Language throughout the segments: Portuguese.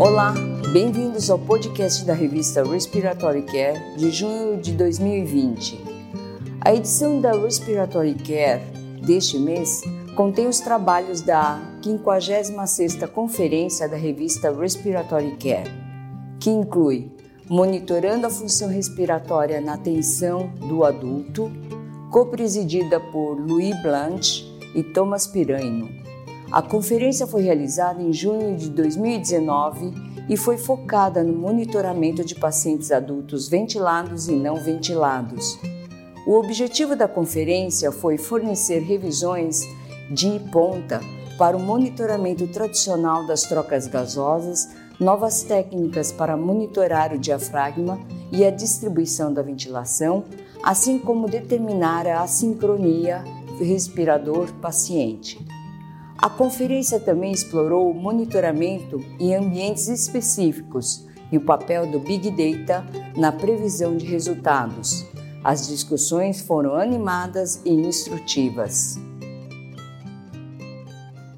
Olá, bem-vindos ao podcast da revista Respiratory Care de junho de 2020. A edição da Respiratory Care deste mês contém os trabalhos da 56ª Conferência da revista Respiratory Care, que inclui Monitorando a função respiratória na atenção do adulto, co-presidida por Louis Blanche e Thomas Piraino. A conferência foi realizada em junho de 2019 e foi focada no monitoramento de pacientes adultos ventilados e não ventilados. O objetivo da conferência foi fornecer revisões de ponta para o monitoramento tradicional das trocas gasosas novas técnicas para monitorar o diafragma e a distribuição da ventilação, assim como determinar a assincronia respirador-paciente. A conferência também explorou o monitoramento em ambientes específicos e o papel do Big Data na previsão de resultados. As discussões foram animadas e instrutivas.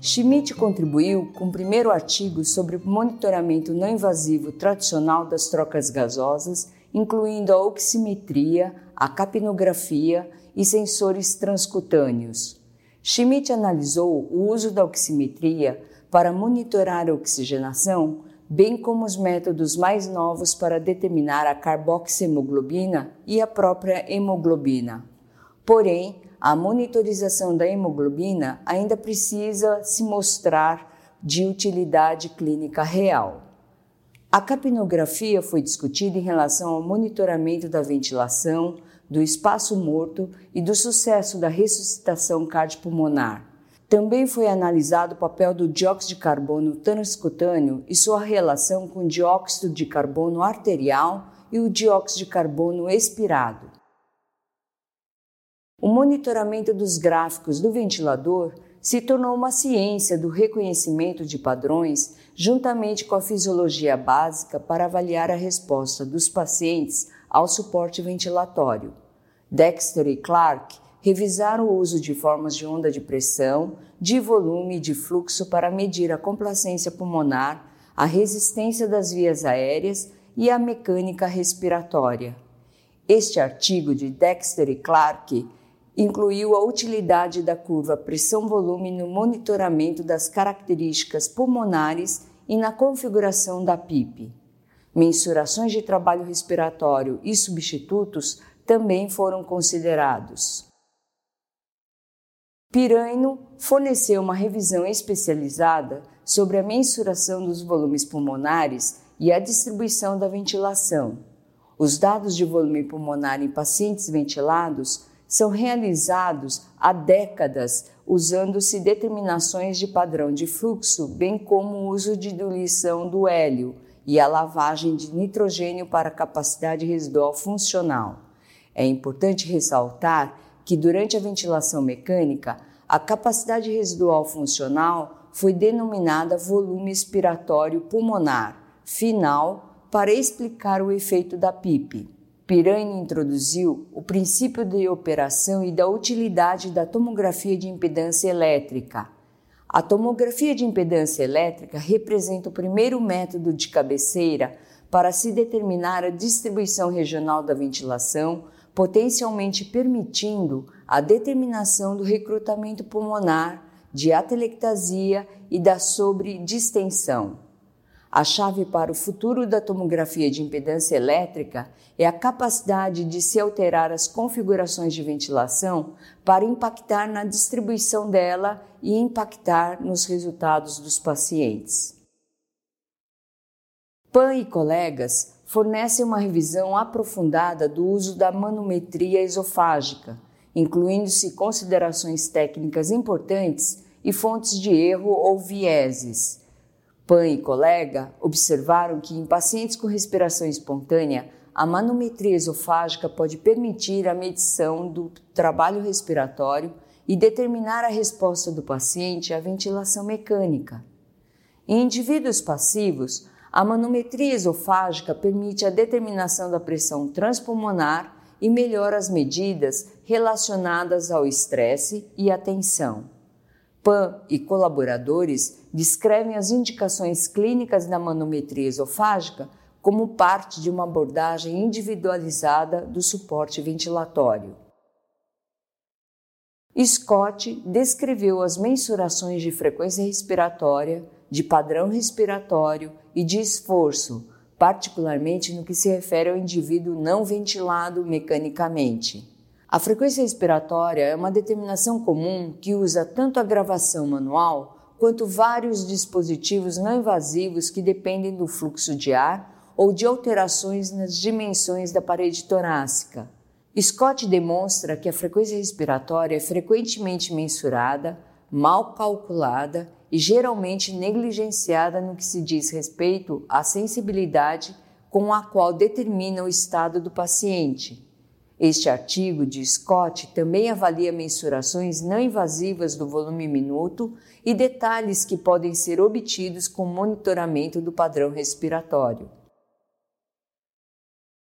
Schmidt contribuiu com o primeiro artigo sobre o monitoramento não invasivo tradicional das trocas gasosas, incluindo a oximetria, a capnografia e sensores transcutâneos. Schmidt analisou o uso da oximetria para monitorar a oxigenação, bem como os métodos mais novos para determinar a carboxiemoglobina e a própria hemoglobina. Porém, a monitorização da hemoglobina ainda precisa se mostrar de utilidade clínica real. A capnografia foi discutida em relação ao monitoramento da ventilação, do espaço morto e do sucesso da ressuscitação cardiopulmonar. Também foi analisado o papel do dióxido de carbono transcutâneo e sua relação com o dióxido de carbono arterial e o dióxido de carbono expirado. O monitoramento dos gráficos do ventilador se tornou uma ciência do reconhecimento de padrões, juntamente com a fisiologia básica para avaliar a resposta dos pacientes ao suporte ventilatório. Dexter e Clark revisaram o uso de formas de onda de pressão, de volume e de fluxo para medir a complacência pulmonar, a resistência das vias aéreas e a mecânica respiratória. Este artigo de Dexter e Clark incluiu a utilidade da curva pressão-volume no monitoramento das características pulmonares e na configuração da PIP. Mensurações de trabalho respiratório e substitutos também foram considerados. Piraino forneceu uma revisão especializada sobre a mensuração dos volumes pulmonares e a distribuição da ventilação. Os dados de volume pulmonar em pacientes ventilados são realizados há décadas usando-se determinações de padrão de fluxo, bem como o uso de diluição do hélio e a lavagem de nitrogênio para capacidade residual funcional. É importante ressaltar que durante a ventilação mecânica, a capacidade residual funcional foi denominada volume expiratório pulmonar final para explicar o efeito da PIP. Pirani introduziu o princípio de operação e da utilidade da tomografia de impedância elétrica. A tomografia de impedância elétrica representa o primeiro método de cabeceira para se determinar a distribuição regional da ventilação, potencialmente permitindo a determinação do recrutamento pulmonar, de atelectasia e da sobredistensão. A chave para o futuro da tomografia de impedância elétrica é a capacidade de se alterar as configurações de ventilação para impactar na distribuição dela e impactar nos resultados dos pacientes. Pan e colegas fornecem uma revisão aprofundada do uso da manometria esofágica, incluindo-se considerações técnicas importantes e fontes de erro ou vieses Pan e colega observaram que em pacientes com respiração espontânea, a manometria esofágica pode permitir a medição do trabalho respiratório e determinar a resposta do paciente à ventilação mecânica. Em indivíduos passivos, a manometria esofágica permite a determinação da pressão transpulmonar e melhora as medidas relacionadas ao estresse e à tensão. Pan e colaboradores descrevem as indicações clínicas da manometria esofágica como parte de uma abordagem individualizada do suporte ventilatório. Scott descreveu as mensurações de frequência respiratória, de padrão respiratório e de esforço, particularmente no que se refere ao indivíduo não ventilado mecanicamente. A frequência respiratória é uma determinação comum que usa tanto a gravação manual quanto vários dispositivos não invasivos que dependem do fluxo de ar ou de alterações nas dimensões da parede torácica. Scott demonstra que a frequência respiratória é frequentemente mensurada, mal calculada e geralmente negligenciada no que se diz respeito à sensibilidade com a qual determina o estado do paciente. Este artigo de Scott também avalia mensurações não invasivas do volume minuto e detalhes que podem ser obtidos com monitoramento do padrão respiratório.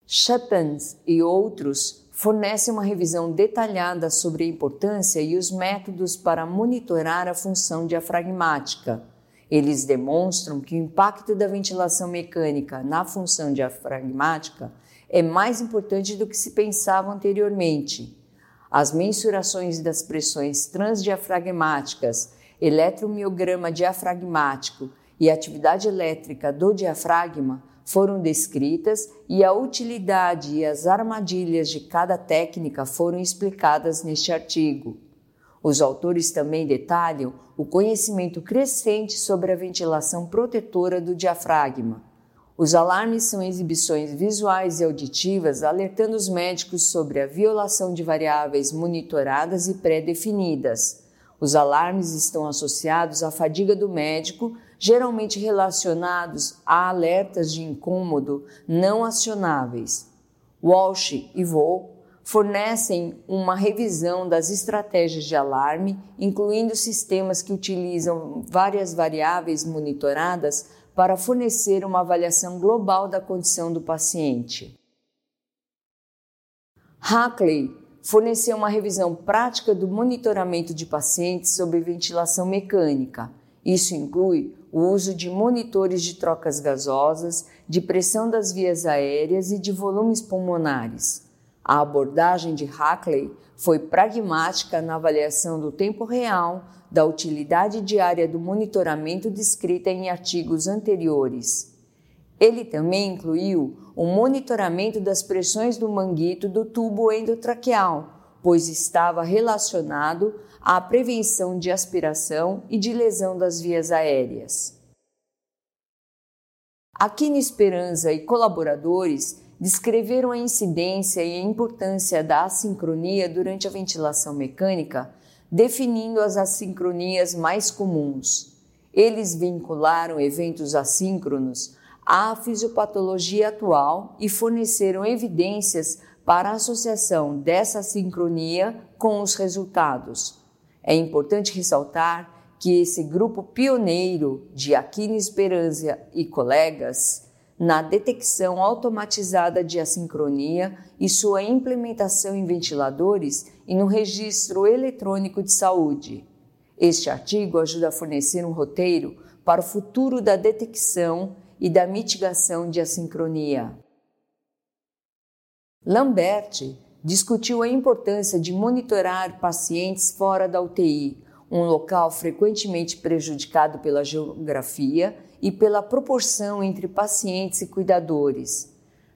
Shepens e outros fornecem uma revisão detalhada sobre a importância e os métodos para monitorar a função diafragmática. Eles demonstram que o impacto da ventilação mecânica na função diafragmática é mais importante do que se pensava anteriormente. As mensurações das pressões transdiafragmáticas, eletromiograma diafragmático e atividade elétrica do diafragma foram descritas e a utilidade e as armadilhas de cada técnica foram explicadas neste artigo. Os autores também detalham o conhecimento crescente sobre a ventilação protetora do diafragma os alarmes são exibições visuais e auditivas alertando os médicos sobre a violação de variáveis monitoradas e pré-definidas. Os alarmes estão associados à fadiga do médico, geralmente relacionados a alertas de incômodo não acionáveis. Walsh e Vo fornecem uma revisão das estratégias de alarme, incluindo sistemas que utilizam várias variáveis monitoradas para fornecer uma avaliação global da condição do paciente. Hackley forneceu uma revisão prática do monitoramento de pacientes sob ventilação mecânica. Isso inclui o uso de monitores de trocas gasosas, de pressão das vias aéreas e de volumes pulmonares. A abordagem de Hackley foi pragmática na avaliação do tempo real da utilidade diária do monitoramento descrita em artigos anteriores. Ele também incluiu o monitoramento das pressões do manguito do tubo endotraqueal, pois estava relacionado à prevenção de aspiração e de lesão das vias aéreas. Aquino Esperança e colaboradores descreveram a incidência e a importância da assincronia durante a ventilação mecânica definindo as assincronias mais comuns. Eles vincularam eventos assíncronos à fisiopatologia atual e forneceram evidências para a associação dessa sincronia com os resultados. É importante ressaltar que esse grupo pioneiro de Aquino Esperança e colegas na detecção automatizada de assincronia e sua implementação em ventiladores e no registro eletrônico de saúde. Este artigo ajuda a fornecer um roteiro para o futuro da detecção e da mitigação de assincronia. Lambert discutiu a importância de monitorar pacientes fora da UTI, um local frequentemente prejudicado pela geografia e pela proporção entre pacientes e cuidadores.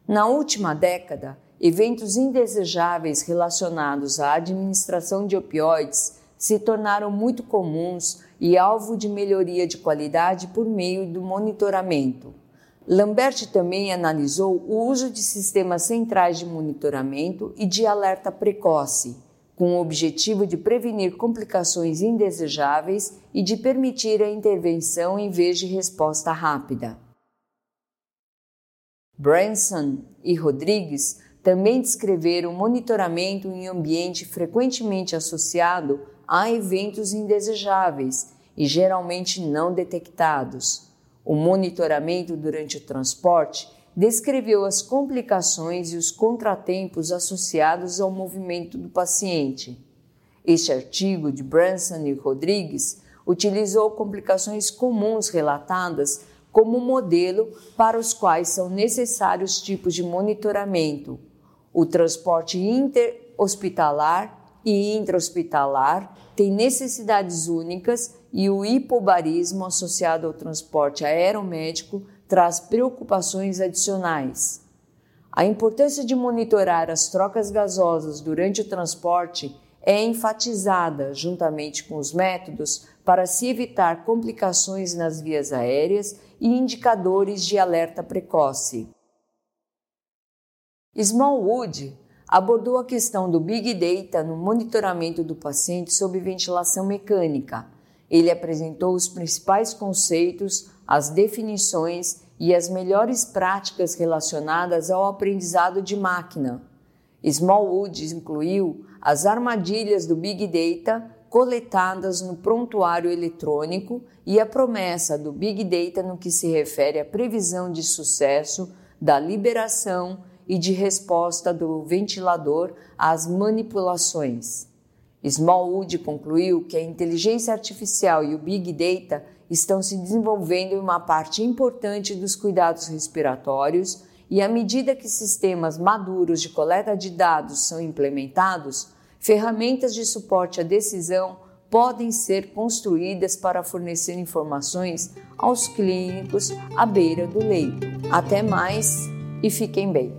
Na última década, eventos indesejáveis relacionados à administração de opioides se tornaram muito comuns e alvo de melhoria de qualidade por meio do monitoramento. Lambert também analisou o uso de sistemas centrais de monitoramento e de alerta precoce com o objetivo de prevenir complicações indesejáveis e de permitir a intervenção em vez de resposta rápida. Branson e Rodrigues também descreveram monitoramento em ambiente frequentemente associado a eventos indesejáveis e geralmente não detectados. O monitoramento durante o transporte descreveu as complicações e os contratempos associados ao movimento do paciente. Este artigo de Branson e Rodrigues utilizou complicações comuns relatadas como modelo para os quais são necessários tipos de monitoramento: o transporte interhospitalar e intrahospitalar tem necessidades únicas e o hipobarismo associado ao transporte aeromédico traz preocupações adicionais. A importância de monitorar as trocas gasosas durante o transporte é enfatizada juntamente com os métodos para se evitar complicações nas vias aéreas e indicadores de alerta precoce. Smallwood abordou a questão do Big Data no monitoramento do paciente sob ventilação mecânica. Ele apresentou os principais conceitos, as definições e as melhores práticas relacionadas ao aprendizado de máquina. Smallwood incluiu as armadilhas do Big Data coletadas no prontuário eletrônico e a promessa do Big Data no que se refere à previsão de sucesso da liberação e de resposta do ventilador às manipulações. Smallwood concluiu que a inteligência artificial e o Big Data estão se desenvolvendo em uma parte importante dos cuidados respiratórios e à medida que sistemas maduros de coleta de dados são implementados, ferramentas de suporte à decisão podem ser construídas para fornecer informações aos clínicos à beira do leito. Até mais e fiquem bem.